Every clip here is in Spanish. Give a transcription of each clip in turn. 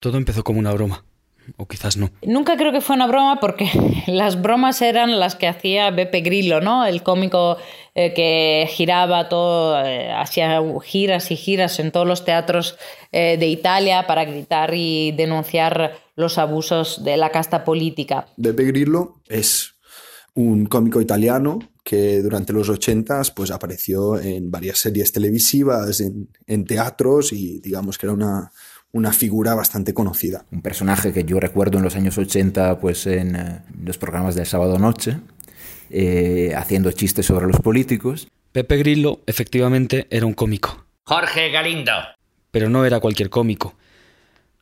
Todo empezó como una broma. O quizás no. Nunca creo que fue una broma porque las bromas eran las que hacía Beppe Grillo, ¿no? El cómico eh, que giraba todo, eh, hacía giras y giras en todos los teatros eh, de Italia para gritar y denunciar los abusos de la casta política. Beppe Grillo es un cómico italiano que durante los 80 pues apareció en varias series televisivas, en, en teatros y digamos que era una, una figura bastante conocida. Un personaje que yo recuerdo en los años 80 pues en eh, los programas del sábado noche, eh, haciendo chistes sobre los políticos. Pepe Grillo efectivamente era un cómico. Jorge Galindo. Pero no era cualquier cómico.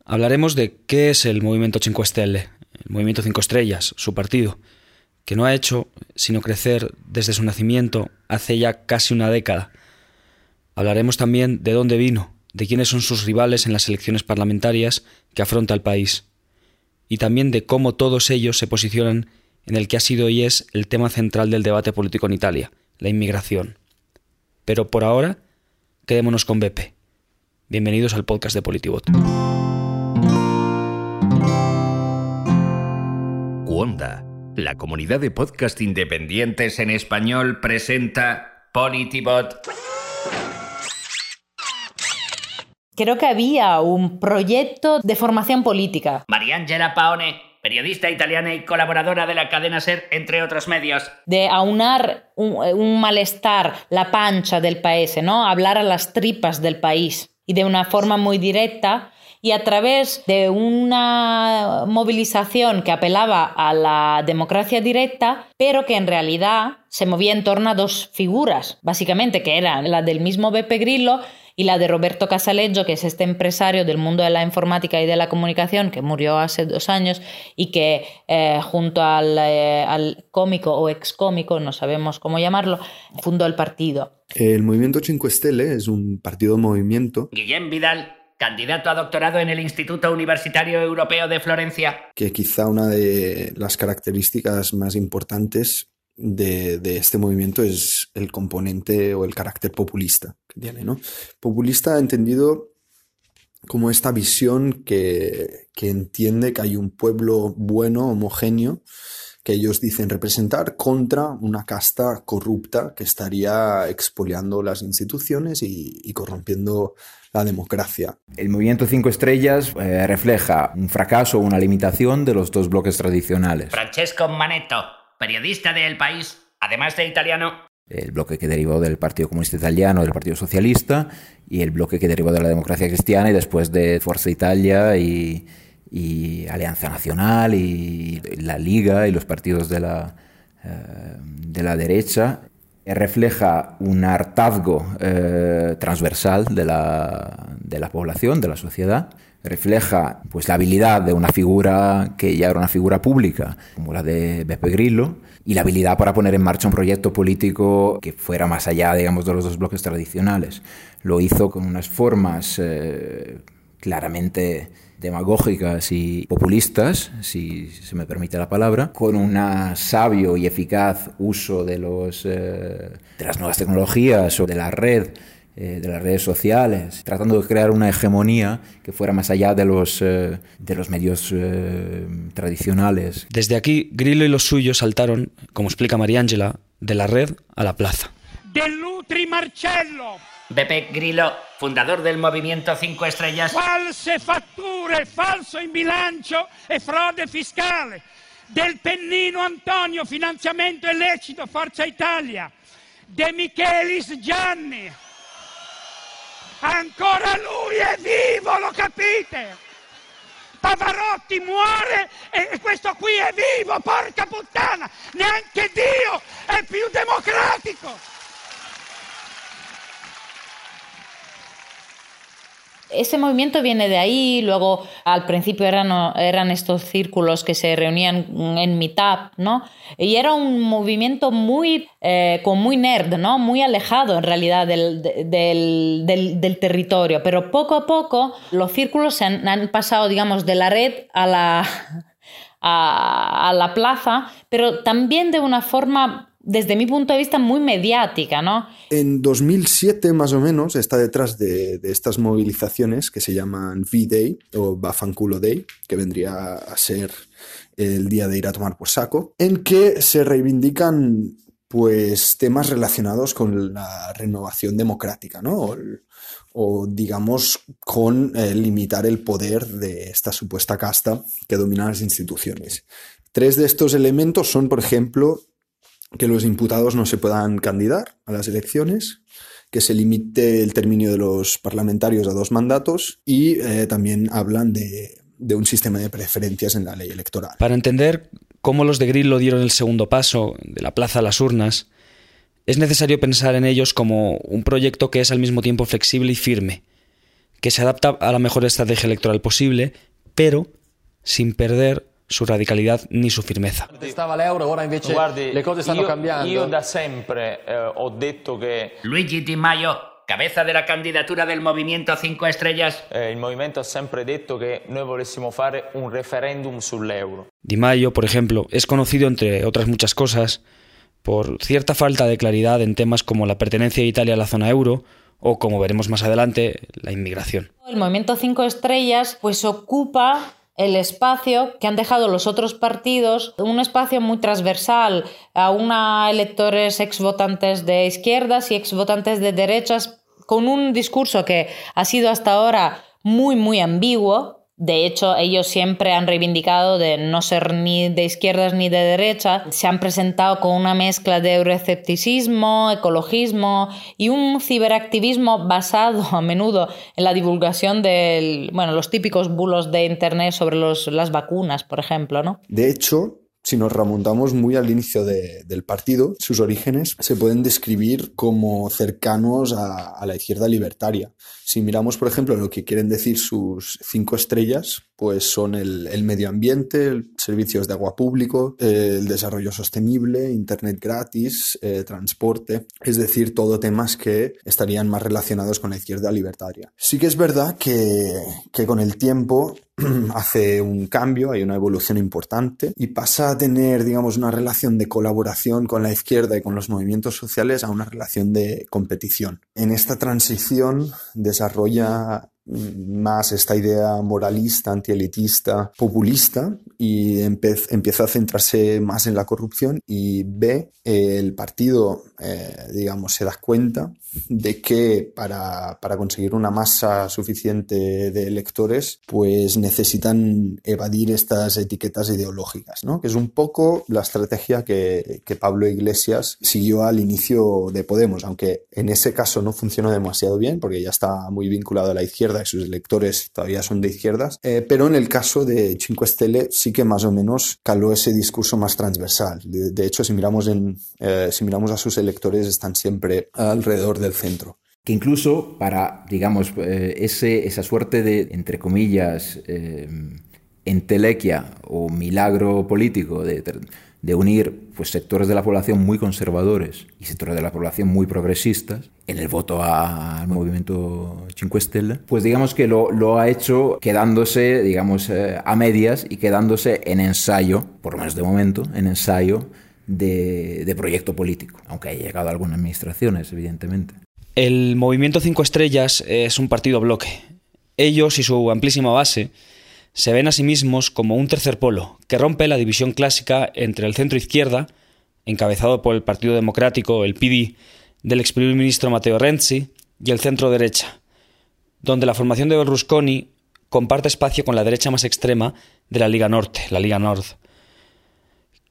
Hablaremos de qué es el Movimiento Cinco Stelle, el Movimiento Cinco Estrellas, su partido, que no ha hecho sino crecer desde su nacimiento hace ya casi una década. Hablaremos también de dónde vino, de quiénes son sus rivales en las elecciones parlamentarias que afronta el país, y también de cómo todos ellos se posicionan en el que ha sido y es el tema central del debate político en Italia, la inmigración. Pero por ahora, quedémonos con Beppe. Bienvenidos al podcast de Politibot. Cuonda, la comunidad de podcast independientes en español, presenta Politibot. Creo que había un proyecto de formación política. Mariangela Paone, periodista italiana y colaboradora de la cadena SER, entre otros medios. De aunar un, un malestar, la pancha del país, ¿no? Hablar a las tripas del país. Y de una forma muy directa y a través de una movilización que apelaba a la democracia directa, pero que en realidad se movía en torno a dos figuras, básicamente, que eran la del mismo Beppe Grillo y la de Roberto Casaleggio, que es este empresario del mundo de la informática y de la comunicación que murió hace dos años y que eh, junto al, eh, al, cómico o ex cómico, no sabemos cómo llamarlo, fundó el partido. El Movimiento 5 Stelle es un partido movimiento. Guillem Vidal, candidato a doctorado en el Instituto Universitario Europeo de Florencia. Que quizá una de las características más importantes de, de, este movimiento es el componente o el carácter populista que tiene, ¿no? Populista entendido como esta visión que, que entiende que hay un pueblo bueno, homogéneo, que ellos dicen representar contra una casta corrupta que estaría expoliando las instituciones y, y corrompiendo la democracia. El movimiento Cinco Estrellas eh, refleja un fracaso o una limitación de los dos bloques tradicionales. Francesco Manetto, periodista de El País, además de italiano. El bloque que derivó del Partido Comunista Italiano, del Partido Socialista, y el bloque que derivó de la democracia cristiana y después de Forza Italia y, Alianza Nacional y la Liga y los partidos de la, eh, de la derecha refleja un hartazgo eh, transversal de la, de la, población, de la sociedad, refleja pues, la habilidad de una figura que ya era una figura pública, como la de Beppe Grillo, y la habilidad para poner en marcha un proyecto político que fuera más allá, digamos, de los dos bloques tradicionales. Lo hizo con unas formas eh, claramente demagógicas y populistas, si se me permite la palabra, con un sabio y eficaz uso de, los, eh, de las nuevas tecnologías o de la red, eh, de las redes sociales, tratando de crear una hegemonía que fuera más allá de los, eh, de los medios eh, tradicionales. Desde aquí, Grillo y los suyos saltaron, como explica Mariangela, de la red a la plaza. Del Nutri Marcello. Beppe Grillo, fundador del Movimiento 5 Estrellas. False fatture, falso in bilancio e frode fiscale. Del Pennino Antonio, finanziamento illecito, Forza Italia. De Michelis Gianni. Ancora lui è vivo, lo capite? Pavarotti muore e questo qui è vivo, porca puttana! Neanche Dio è più democratico! Ese movimiento viene de ahí, luego al principio eran, eran estos círculos que se reunían en mitad, ¿no? Y era un movimiento muy, eh, con muy nerd, ¿no? Muy alejado en realidad del, del, del, territorio, pero poco a poco los círculos se han, pasado, digamos, de la red a la, a la plaza, pero también de una forma desde mi punto de vista, muy mediática, ¿no? En 2007, más o menos, está detrás de, estas movilizaciones que se llaman V-Day o Bafanculo Day, que vendría a ser el día de ir a tomar por saco, en que se reivindican pues temas relacionados con la renovación democrática, ¿no? O, digamos con eh, limitar el poder de esta supuesta casta que domina las instituciones. Tres de estos elementos son, por ejemplo, que los imputados no se puedan candidatar a las elecciones, que se limite el término de los parlamentarios a dos mandatos y eh, también hablan de, de, un sistema de preferencias en la ley electoral. Para entender cómo los de Grillo dieron el segundo paso de la plaza a las urnas, es necesario pensar en ellos como un proyecto que es al mismo tiempo flexible y firme, que se adapta a la mejor estrategia electoral posible, pero sin perder su radicalidad ni su firmeza. Eh, Luigi Di Maio, cabeza de la candidatura del Movimiento 5 Estrellas. Eh, il movimento ha sempre detto che noi volessimo fare un referendum sull'euro. Di Maio, por ejemplo, es conocido entre otras muchas cosas por cierta falta de claridad en temas como la pertenencia de Italia a la zona euro o, como veremos más adelante, la inmigración. El movimiento 5 estrellas pues ocupa el espacio que han dejado los otros partidos, un espacio muy transversal a una electores ex votantes de izquierdas y ex votantes de derechas, con un discurso que ha sido hasta ahora muy, muy ambiguo, de hecho, ellos siempre han reivindicado de no ser ni de izquierdas ni de derecha. Se han presentado con una mezcla de euroescepticismo, ecologismo y un ciberactivismo basado a menudo en la divulgación de bueno, los típicos bulos de Internet sobre los, las vacunas, por ejemplo. ¿no? De hecho, si nos remontamos muy al inicio del partido, sus orígenes se pueden describir como cercanos a, la izquierda libertaria. Si miramos, por ejemplo, lo que quieren decir sus cinco estrellas, pues son el, medio ambiente, servicios de agua público, el desarrollo sostenible, internet gratis, eh, transporte, es decir, todo temas que estarían más relacionados con la izquierda libertaria. Sí que es verdad que, que con el tiempo hace un cambio, hay una evolución importante y pasa a tener, digamos, una relación de colaboración con la izquierda y con los movimientos sociales a una relación de competición. En esta transición desarrolla más esta idea moralista, antielitista, populista y empieza a centrarse más en la corrupción y ve el partido, eh, digamos, se da cuenta de que para, para, conseguir una masa suficiente de electores, pues necesitan evadir estas etiquetas ideológicas, ¿no? que es un poco la estrategia que, que Pablo Iglesias siguió al inicio de Podemos, aunque en ese caso no funcionó demasiado bien porque ya está muy vinculado a la izquierda y sus electores todavía son de izquierdas, eh, pero en el caso de Cinque Stelle sí que más o menos caló ese discurso más transversal. De, hecho, si miramos, eh, si miramos a sus electores, están siempre alrededor del centro que incluso para, digamos, eh, ese, esa suerte de, entre comillas, entelequia o milagro político de, de unir pues, sectores de la población muy conservadores y sectores de la población muy progresistas en el voto al movimiento Cinque Stelle, pues digamos que lo, lo ha hecho quedándose, digamos, eh, a medias y quedándose en ensayo, por lo menos de momento, en ensayo de, de proyecto político, aunque haya llegado a algunas administraciones, evidentemente. El movimiento Cinco Estrellas es un partido bloque. Ellos y su amplísima base se ven a sí mismos como un tercer polo que rompe la división clásica entre el centro izquierda, encabezado por el Partido Democrático, el PD, del ex primer ministro Matteo Renzi, y el centro derecha, donde la formación de Berlusconi comparte espacio con la derecha más extrema de la Liga Norte, la Liga Nord,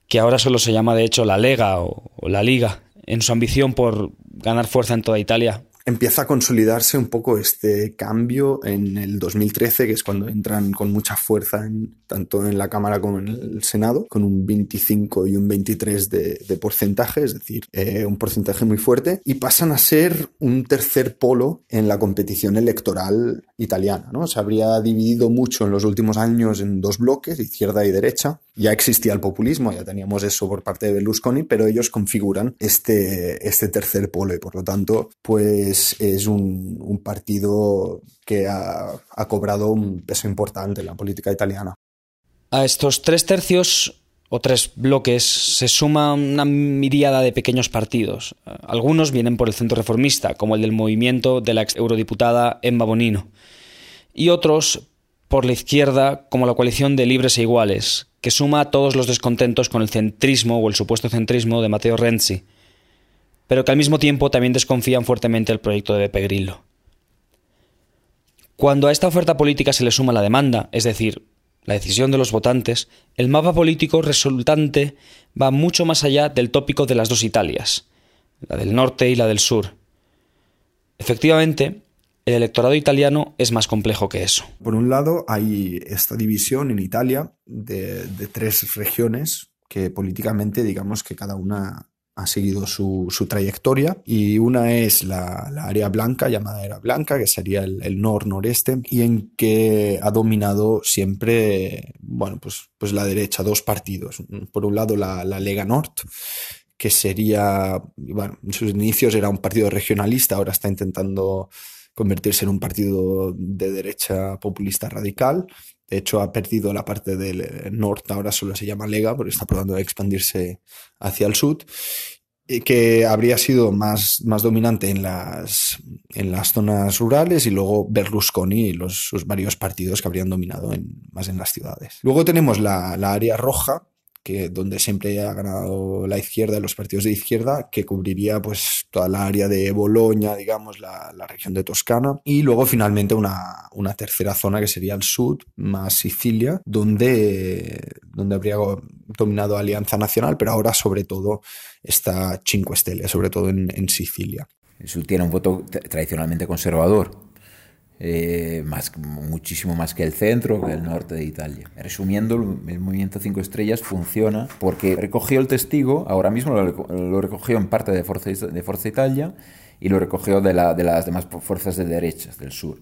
que ahora solo se llama de hecho la Lega o, o la Liga, en su ambición por ganar fuerza en toda Italia empieza a consolidarse un poco este cambio en el 2013, que es cuando entran con mucha fuerza en, tanto en la Cámara como en el Senado, con un 25 y un 23 de, porcentaje, es decir, eh, un porcentaje muy fuerte, y pasan a ser un tercer polo en la competición electoral italiana. ¿no? Se habría dividido mucho en los últimos años en dos bloques, izquierda y derecha. Ya existía el populismo, ya teníamos eso por parte de Berlusconi, pero ellos configuran este, este tercer polo y por lo tanto, pues es, un, partido que ha, ha cobrado un peso importante en la política italiana. A estos tres tercios o tres bloques se suma una miríada de pequeños partidos. Algunos vienen por el centro reformista, como el del movimiento de la ex eurodiputada Emma Bonino, y otros por la izquierda, como la coalición de libres e iguales, que suma a todos los descontentos con el centrismo o el supuesto centrismo de Matteo Renzi, pero que al mismo tiempo también desconfían fuertemente del proyecto de Beppe Grillo. Cuando a esta oferta política se le suma la demanda, es decir, la decisión de los votantes, el mapa político resultante va mucho más allá del tópico de las dos Italias, la del norte y la del sur. Efectivamente, el electorado italiano es más complejo que eso. Por un lado, hay esta división en Italia de, de tres regiones que políticamente digamos que cada una ha seguido su, su, trayectoria y una es la, la, área blanca, llamada área blanca, que sería el, el nor-noreste, y en que ha dominado siempre, bueno, pues, pues la derecha, dos partidos. Por un lado la, la Lega Nord, que sería, bueno, en sus inicios era un partido regionalista, ahora está intentando convertirse en un partido de derecha populista radical. De hecho, ha perdido la parte del norte, ahora solo se llama Lega, porque está probando de expandirse hacia el sur, que habría sido más, más dominante en las, en las zonas rurales y luego Berlusconi y los, varios partidos que habrían dominado en, más en las ciudades. Luego tenemos la, la área roja, que donde siempre ha ganado la izquierda, los partidos de izquierda, que cubriría pues toda la área de Boloña, digamos, la, la región de Toscana, y luego finalmente una, una, tercera zona que sería el sur, más Sicilia, donde, donde habría dominado Alianza Nacional, pero ahora sobre todo está Cinque Stelle, sobre todo en, en Sicilia. El sur tiene un voto tradicionalmente conservador, eh, más, muchísimo más que el centro, que el norte de Italia. Resumiendo, el movimiento 5 estrellas funciona porque recogió el testigo, ahora mismo lo, recogió en parte de Forza, de Forza Italia y lo recogió de, la, de, las demás fuerzas de derechas del sur.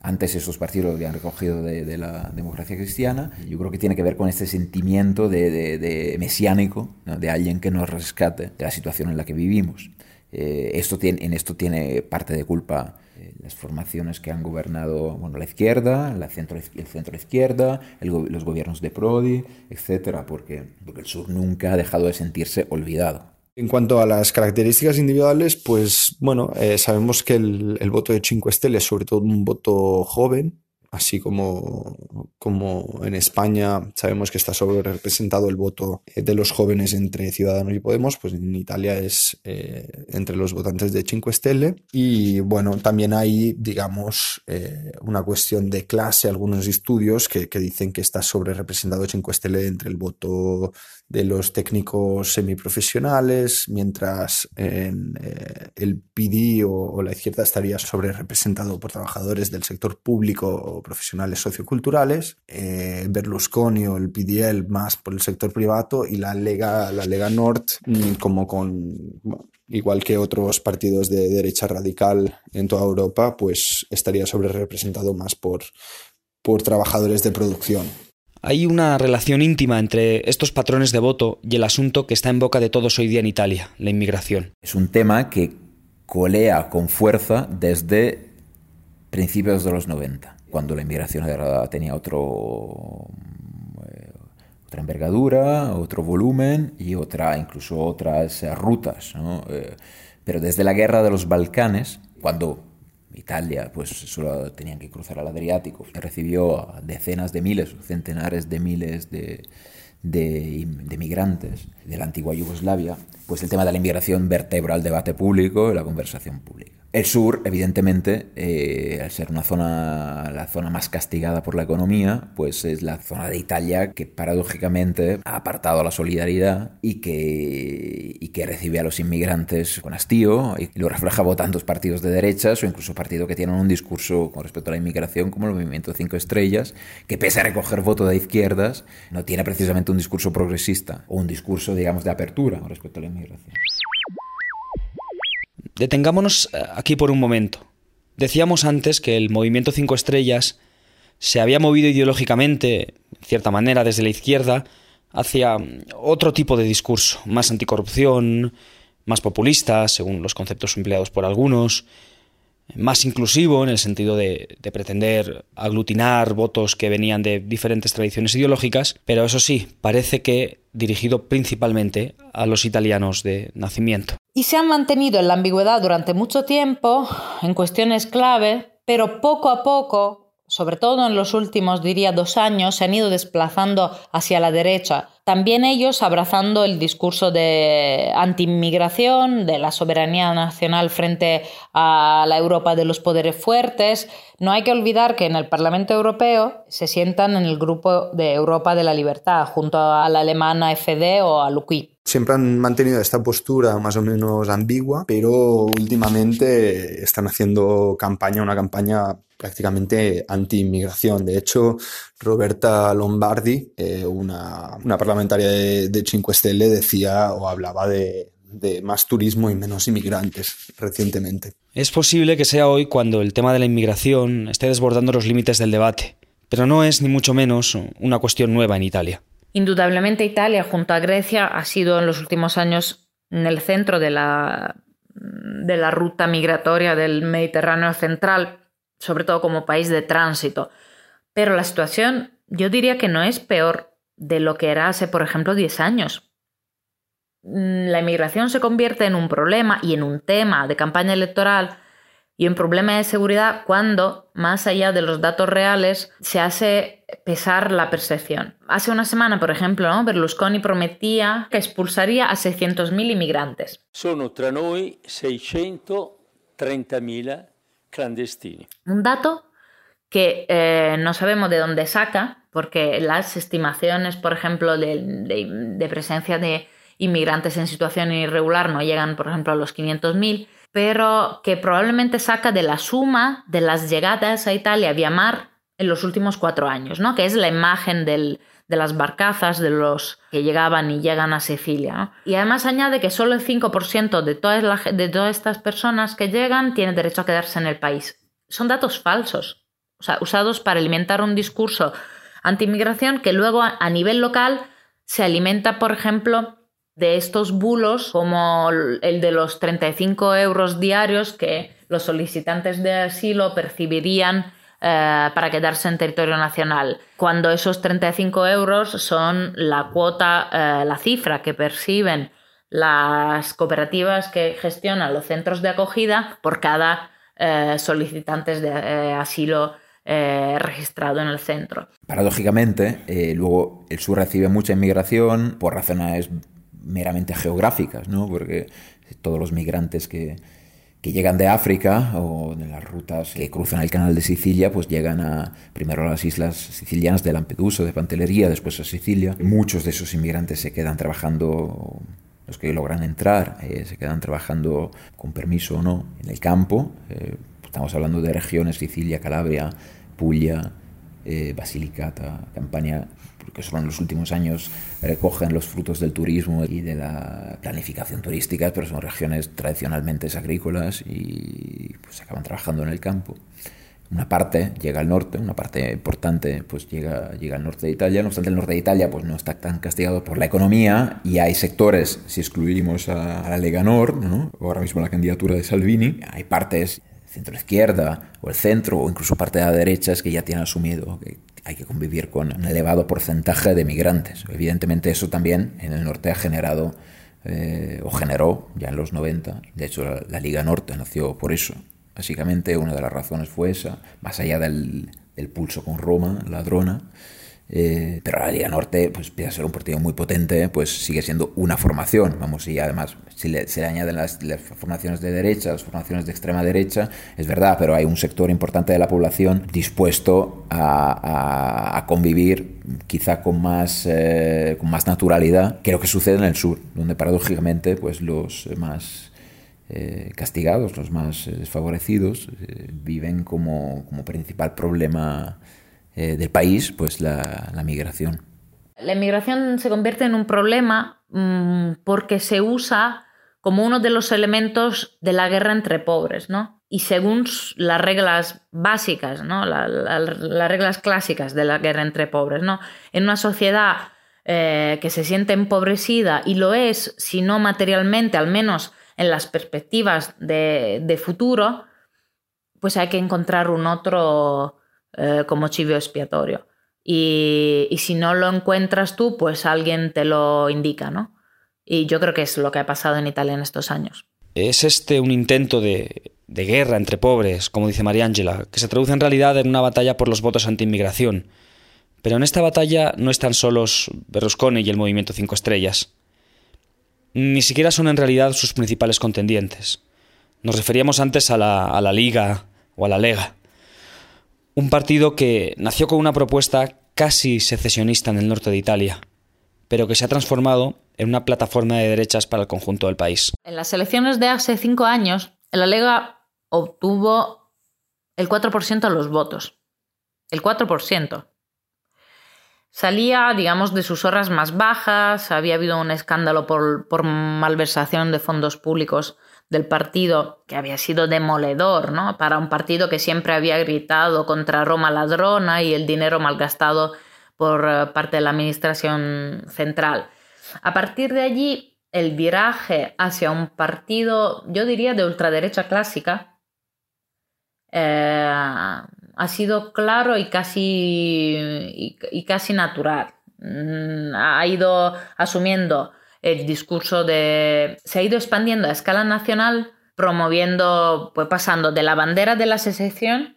Antes esos partidos lo habían recogido de, la democracia cristiana. Yo creo que tiene que ver con este sentimiento de, mesiánico, de alguien que nos rescate de la situación en la que vivimos. Eh, esto tiene, en esto tiene parte de culpa las formaciones que han gobernado bueno, la izquierda, la centro, el centro izquierda, los gobiernos de Prodi, etcétera, porque, porque el sur nunca ha dejado de sentirse olvidado. En cuanto a las características individuales, pues bueno, eh, sabemos que el, el, voto de Cinque Stelle es sobre todo un voto joven, así como, como en España sabemos que está sobre representado el voto de los jóvenes entre Ciudadanos y Podemos, pues en Italia es eh, entre los votantes de Cinque Stelle. Y bueno, también hay, digamos, eh, una cuestión de clase, algunos estudios que, que dicen que está sobre representado Cinque Stelle entre el voto de los técnicos semiprofesionales, mientras en, eh, el PD o, o, la izquierda estaría sobre representado por trabajadores del sector público o profesionales socioculturales, eh, Berlusconi o el PDL más por el sector privado y la Lega, la Lega Nord mm, como con, bueno, igual que otros partidos de derecha radical en toda Europa, pues estaría sobre representado más por, por trabajadores de producción. Hay una relación íntima entre estos patrones de voto y el asunto que está en boca de todos hoy día en Italia, la inmigración. Es un tema que colea con fuerza desde principios de los 90, cuando la inmigración tenía otro, eh, otra envergadura, otro volumen y otra, incluso otras eh, rutas. ¿no? Eh, pero desde la guerra de los Balcanes, cuando Italia, pues solo tenían que cruzar al Adriático. Recibió a decenas de miles, centenares de miles de, de, de, migrantes de la antigua Yugoslavia, pues el tema de la inmigración vertebra el debate público y la conversación pública. El sur, evidentemente, eh, al ser una zona, la zona más castigada por la economía, pues es la zona de Italia que paradójicamente ha apartado la solidaridad y que, y que recibe a los inmigrantes con hastío y lo refleja votando partidos de derechas o incluso partidos que tienen un discurso con respecto a la inmigración como el Movimiento Cinco Estrellas, que pese a recoger voto de izquierdas, no tiene precisamente un discurso progresista o un discurso, digamos, de apertura con respecto a la inmigración. Detengámonos eh, aquí por un momento. Decíamos antes que el movimiento Cinco Estrellas se había movido ideológicamente, en cierta manera, desde la izquierda, hacia otro tipo de discurso, más anticorrupción, más populista, según los conceptos empleados por algunos, más inclusivo en el sentido de, de, pretender aglutinar votos que venían de diferentes tradiciones ideológicas, pero eso sí, parece que dirigido principalmente a los italianos de nacimiento. Y se han mantenido en la ambigüedad durante mucho tiempo en cuestiones clave, pero poco a poco sobre todo en los últimos, diría, dos años, se han ido desplazando hacia la derecha. También ellos abrazando el discurso de anti-inmigración, de la soberanía nacional frente a la Europa de los poderes fuertes. No hay que olvidar que en el Parlamento Europeo se sientan en el grupo de Europa de la Libertad, junto a la alemana FD o a l'UKIP. Siempre han mantenido esta postura más o menos ambigua, pero últimamente están haciendo campaña, una campaña prácticamente anti-inmigración. De hecho, Roberta Lombardi, eh, una, parlamentaria de, de 5 Stelle, decía o hablaba de, más turismo y menos inmigrantes recientemente. Es posible que sea hoy cuando el tema de la inmigración esté desbordando los límites del debate, pero no es ni mucho menos una cuestión nueva en Italia. Indudablemente Italia, junto a Grecia, ha sido en los últimos años en el centro de la, de la ruta migratoria del Mediterráneo central sobre todo como país de tránsito. Pero la situación yo diría que no es peor de lo que era hace, por ejemplo, 10 años. Mm, la inmigración se convierte en un problema y en un tema de campaña electoral y un problema de seguridad cuando, más allá de los datos reales, se hace pesar la percepción. Hace una semana, por ejemplo, Berlusconi prometía que expulsaría a 600.000 inmigrantes. Sono tra noi 630.000 Un dato que eh, no sabemos de dónde saca, porque las estimaciones, por ejemplo, de, presencia de inmigrantes en situación irregular no llegan, por ejemplo, a los 500.000, pero que probablemente saca de la suma de las llegadas a Italia vía mar en los últimos cuatro años, ¿no? que es la imagen del, de las barcazas de los que llegaban y llegan a Sicilia. Y además añade que solo el 5% de todas, de todas estas personas que llegan tiene derecho a quedarse en el país. Son datos falsos, o sea, usados para alimentar un discurso anti-inmigración que luego a nivel local se alimenta, por ejemplo, de estos bulos como el de los 35 euros diarios que los solicitantes de asilo percibirían eh, para quedarse en territorio nacional, cuando esos 35 euros son la cuota, eh, la cifra que perciben las cooperativas que gestionan los centros de acogida por cada eh, solicitante de asilo registrado en el centro. Paradójicamente, luego el sur recibe mucha inmigración por razones meramente geográficas, ¿no? porque todos los migrantes que, que llegan de África o de las rutas que cruzan el canal de Sicilia, pues llegan a primero a las islas sicilianas de Lampedusa, de Pantelería, después a Sicilia. Muchos de esos inmigrantes se quedan trabajando, los que logran entrar, eh, se quedan trabajando con permiso o no en el campo. Eh, estamos hablando de regiones Sicilia, Calabria, Puglia, eh, Basilicata, Campania, porque solo en los últimos años recogen los frutos del turismo y de la planificación turística, pero son regiones tradicionalmente agrícolas y pues acaban trabajando en el campo. Una parte llega al norte, una parte importante pues llega, llega al norte de Italia, no obstante el norte de Italia pues no está tan castigado por la economía y hay sectores, si excluimos a, la Lega Nord, ¿no? ahora mismo la candidatura de Salvini, hay partes centro izquierda o el centro o incluso parte de la derecha es que ya tienen asumido que hay que convivir con un elevado porcentaje de migrantes. Evidentemente eso también en el norte ha generado eh, o generó ya en los 90, de hecho la, Liga Norte nació por eso. Básicamente una de las razones fue esa, más allá del, del pulso con Roma, ladrona, eh, pero la Liga Norte, pues pese a ser un partido muy potente, pues sigue siendo una formación. Vamos, y además, si le, se le añaden las, formaciones de derecha, las formaciones de extrema derecha, es verdad, pero hay un sector importante de la población dispuesto a, convivir quizá con más, eh, con más naturalidad que lo que sucede en el sur, donde paradójicamente pues los más eh, castigados, los más desfavorecidos, viven como, como principal problema eh, del país, pues la, migración. La migración se convierte en un problema mm, porque se usa como uno de los elementos de la guerra entre pobres, ¿no? Y según las reglas básicas, ¿no? las reglas clásicas de la guerra entre pobres, ¿no? En una sociedad eh, que se siente empobrecida y lo es, si no materialmente, al menos en las perspectivas de, de futuro, pues hay que encontrar un otro, eh, como chivo expiatorio. Y, y, si no lo encuentras tú, pues alguien te lo indica, ¿no? Y yo creo que es lo que ha pasado en Italia en estos años. ¿Es este un intento de, de guerra entre pobres, como dice Mariangela, que se traduce en realidad en una batalla por los votos anti-inmigración? Pero en esta batalla no están solos Berlusconi y el movimiento Cinco Estrellas. Ni siquiera son en realidad sus principales contendientes. Nos referíamos antes a la, a la Liga o a la Lega. Un partido que nació con una propuesta casi secesionista en el norte de Italia, pero que se ha transformado en una plataforma de derechas para el conjunto del país. En las elecciones de hace cinco años, la Lega obtuvo el 4% de los votos. El 4%. Salía, digamos, de sus horas más bajas, había habido un escándalo por, por malversación de fondos públicos del partido que había sido demoledor, ¿no? Para un partido que siempre había gritado contra Roma ladrona y el dinero malgastado por eh, parte de la administración central. A partir de allí, el viraje hacia un partido, yo diría, de ultraderecha clásica, eh, ha sido claro y casi, y, casi natural. Mm, ha ido asumiendo el discurso de... se ha ido expandiendo a escala nacional, promoviendo, pues pasando de la bandera de la secesión,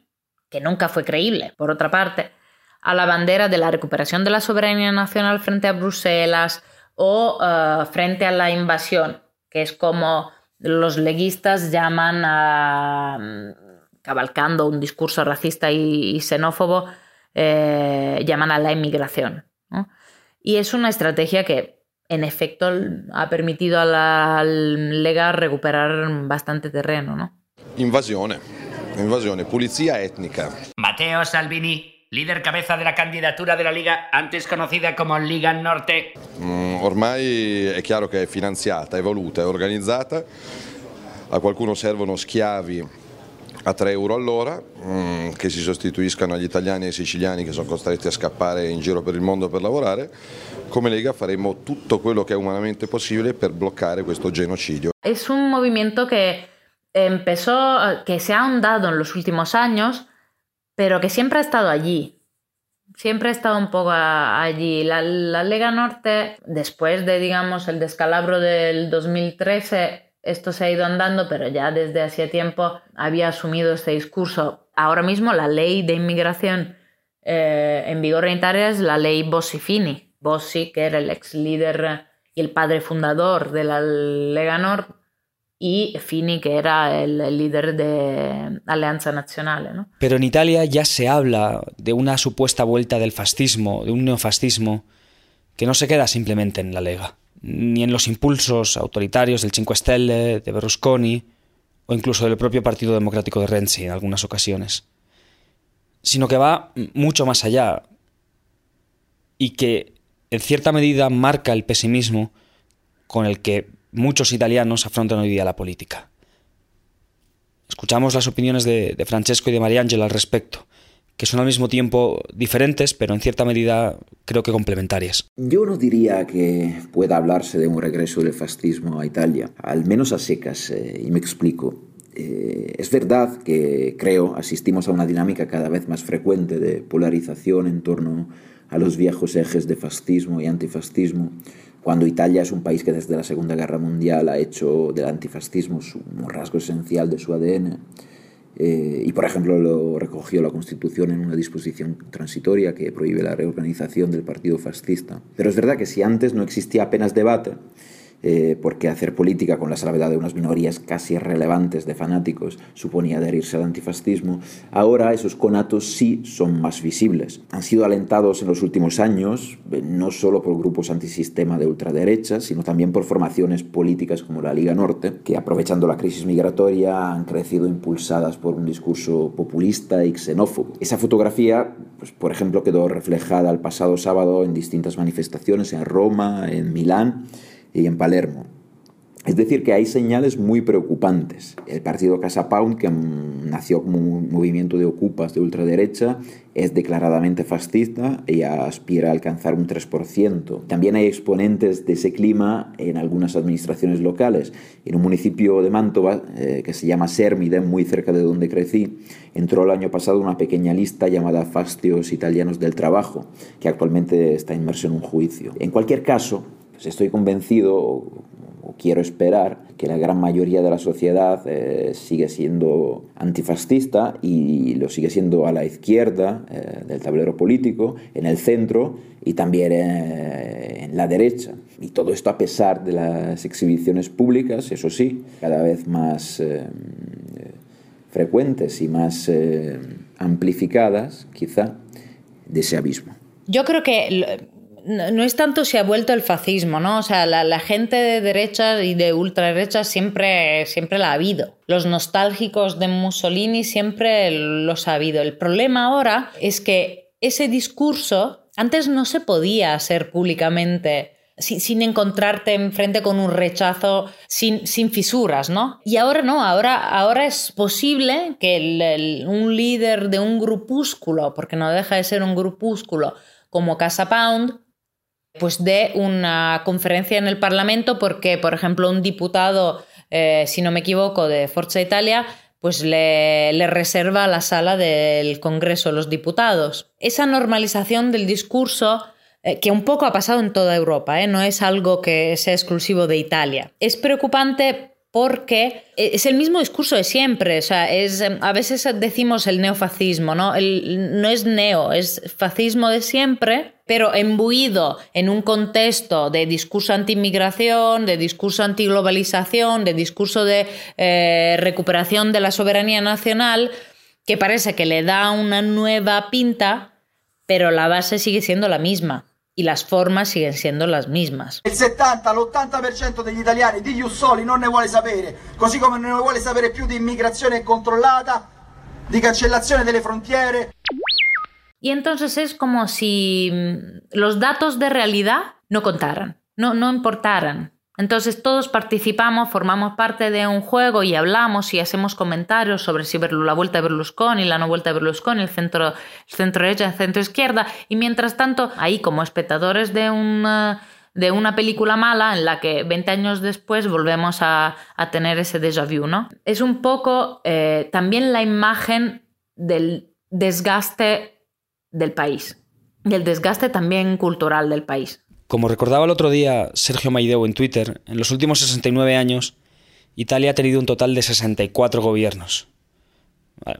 que nunca fue creíble, por otra parte, a la bandera de la recuperación de la soberanía nacional frente a Bruselas o eh, frente a la invasión, que es como los leguistas llaman a, cabalcando un discurso racista y, xenófobo, eh, llaman a la inmigración. Y es una estrategia que en efecto ha permitido a la Lega recuperar bastante terreno. ¿no? Invasione, invasione, pulizia étnica. Matteo Salvini, líder cabeza de la candidatura de la Liga, antes conocida como Liga Norte. Mm, ormai è chiaro che è finanziata, è voluta, è organizzata. A qualcuno servono schiavi a 3 euro all'ora mm, che si sostituiscano agli italiani e ai siciliani che sono costretti a scappare in giro per il mondo per lavorare. Come Lega faremo tutto quello che è umanamente possibile per bloccare questo genocidio. Es un movimiento que empezó, que se ha ahondado en los últimos años, pero que siempre ha estado allí. Siempre ha estado un poco allí. La, la Lega Norte, después de, digamos, el descalabro del 2013, esto se ha ido andando, pero ya desde hacía tiempo había asumido este discurso. Ahora mismo la ley de inmigración eh, en vigor en Italia es la ley Bossi-Fini. Bossi, que era el ex líder y el padre fundador de la Lega Nord, y Fini, que era el, líder de Alianza Nazionale. ¿no? Pero en Italia ya se habla de una supuesta vuelta del fascismo, de un neofascismo, que no se queda simplemente en la Lega ni en los impulsos autoritarios del Cinque Stelle, de Berlusconi o incluso del propio Partido Democrático de Renzi en algunas ocasiones, sino que va mucho más allá y que en cierta medida marca el pesimismo con el que muchos italianos afrontan hoy día la política. Escuchamos las opiniones de, Francesco y de Mariangela al respecto que son al mismo tiempo diferentes, pero en cierta medida creo que complementarias. Yo no diría que pueda hablarse de un regreso del fascismo a Italia, al menos a secas, eh, y me explico. Eh, es verdad que creo asistimos a una dinámica cada vez más frecuente de polarización en torno los viejos ejes de fascismo y antifascismo, cuando Italia es un país que desde la Segunda Guerra Mundial ha hecho del antifascismo un rasgo esencial de su ADN. Eh, y, por ejemplo, lo recogió la Constitución en una disposición transitoria que prohíbe la reorganización del partido fascista. Pero es verdad que si antes no existía apenas debate, eh, porque hacer política con la salvedad de unas minorías casi irrelevantes de fanáticos suponía adherirse al antifascismo, ahora esos conatos sí son más visibles. Han sido alentados en los últimos años, eh, no solo por grupos antisistema de ultraderecha, sino también por formaciones políticas como la Liga Norte, que aprovechando la crisis migratoria han crecido impulsadas por un discurso populista y xenófobo. Esa fotografía, pues, por ejemplo, quedó reflejada el pasado sábado en distintas manifestaciones en Roma, en Milán, y en Palermo. Es decir, que hay señales muy preocupantes. El partido Casa Pound, que nació como un movimiento de ocupas de ultraderecha, es declaradamente fascista y aspira a alcanzar un 3%. También hay exponentes de ese clima en algunas administraciones locales. En un municipio de Mantova, eh, que se llama Sermide, muy cerca de donde crecí, entró el año pasado una pequeña lista llamada Fastios Italianos del Trabajo, que actualmente está inmerso en un juicio. En cualquier caso, pues estoy convencido, quiero esperar que la gran mayoría de la sociedad eh, sigue siendo antifascista y lo sigue siendo a la izquierda eh, del tablero político, en el centro y también eh, en la derecha. Y todo esto a pesar de las exhibiciones públicas, eso sí, cada vez más frecuentes y más amplificadas, quizá, de ese abismo. Yo creo que no, es tanto si ha vuelto el fascismo, ¿no? O sea, la, gente de derecha y de ultraderecha siempre, siempre la ha habido. Los nostálgicos de Mussolini siempre los ha habido. El problema ahora es que ese discurso antes no se podía hacer públicamente sin, encontrarte enfrente con un rechazo sin, sin, fisuras, ¿no? Y ahora no, ahora, ahora es posible que un líder de un grupúsculo, porque no deja de ser un grupúsculo como Casa Pound, pues de una conferencia en el Parlamento porque, por ejemplo, un diputado, eh, si no me equivoco, de Forza Italia, pues le, reserva la sala del Congreso de los Diputados. Esa normalización del discurso, eh, que un poco ha pasado en toda Europa, ¿eh? no es algo que sea exclusivo de Italia, es preocupante porque es el mismo discurso de siempre. O sea, es, a veces decimos el neofascismo, ¿no? no es neo, es fascismo de siempre, pero embuido en un contexto de discurso anti-inmigración, de discurso anti-globalización, de discurso de eh, recuperación de la soberanía nacional, que parece que le da una nueva pinta, pero la base sigue siendo la misma y las formas siguen siendo las mismas. El 70, l'80% degli italiani di Jussoli non ne vuole sapere, così come non ne vuole sapere più di immigrazione controllata, di cancellazione delle frontiere. Y entonces es como si mm, los datos de realidad no contaran, no, no importaran. Entonces todos participamos, formamos parte de un juego y hablamos y hacemos comentarios sobre si la vuelta de Berlusconi, la no vuelta de Berlusconi, el centro, centro derecha, el centro izquierda. Y mientras tanto, ahí como espectadores de una, de una película mala en la que 20 años después volvemos a, tener ese déjà vu, ¿no? Es un poco eh, también la imagen del desgaste del país, del desgaste también cultural del país. Como recordaba el otro día Sergio Maideu en Twitter, en los últimos 69 años, Italia ha tenido un total de 64 gobiernos.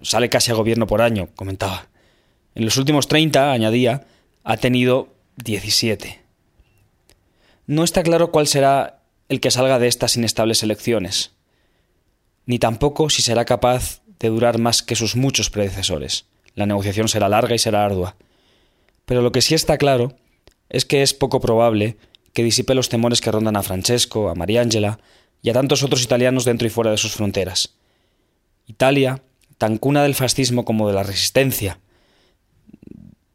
Sale casi a gobierno por año, comentaba. En los últimos 30, añadía, ha tenido 17. No está claro cuál será el que salga de estas inestables elecciones, ni tampoco si será capaz de durar más que sus muchos predecesores. La negociación será larga y será ardua. Pero lo que sí está claro es que es poco probable que disipe los temores que rondan a Francesco, a Mariangela y a tantos otros italianos dentro y fuera de sus fronteras. Italia, tan cuna del fascismo como de la resistencia,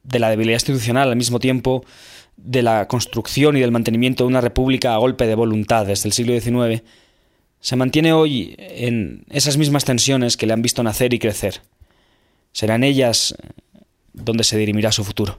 de la debilidad institucional al mismo tiempo de la construcción y del mantenimiento de una república a golpe de voluntad desde el siglo XIX, se mantiene hoy en esas mismas tensiones que le han visto nacer y crecer. Serán ellas donde se dirimirá su futuro.